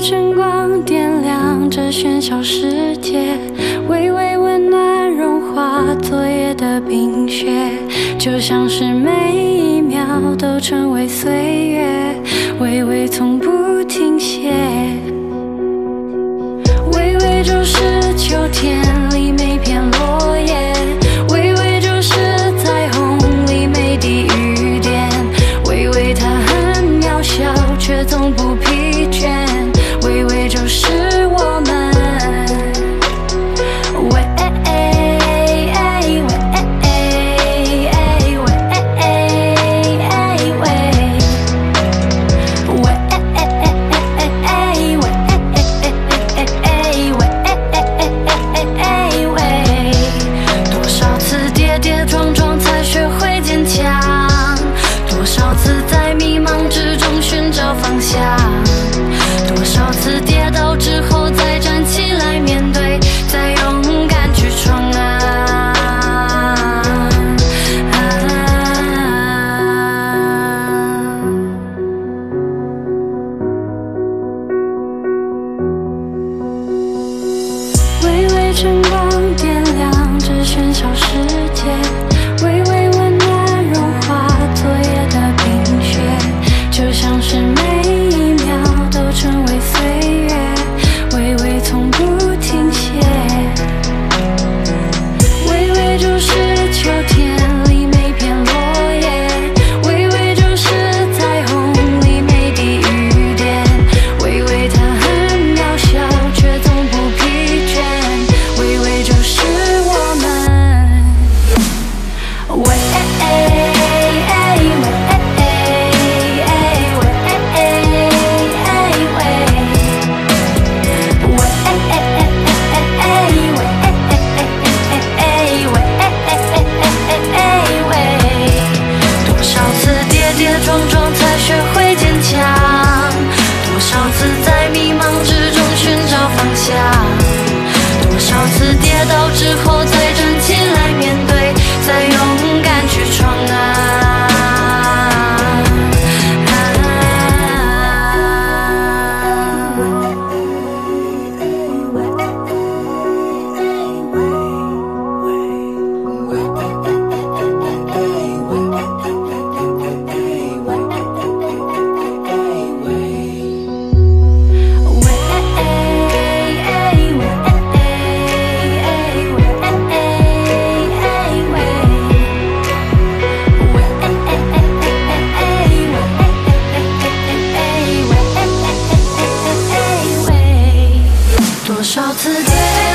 晨光点亮这喧嚣世界，微微温暖融化昨夜的冰雪，就像是每一秒都成为岁月，微微从不停歇。微微就是秋天。晨光点亮这喧嚣世界。多少次跌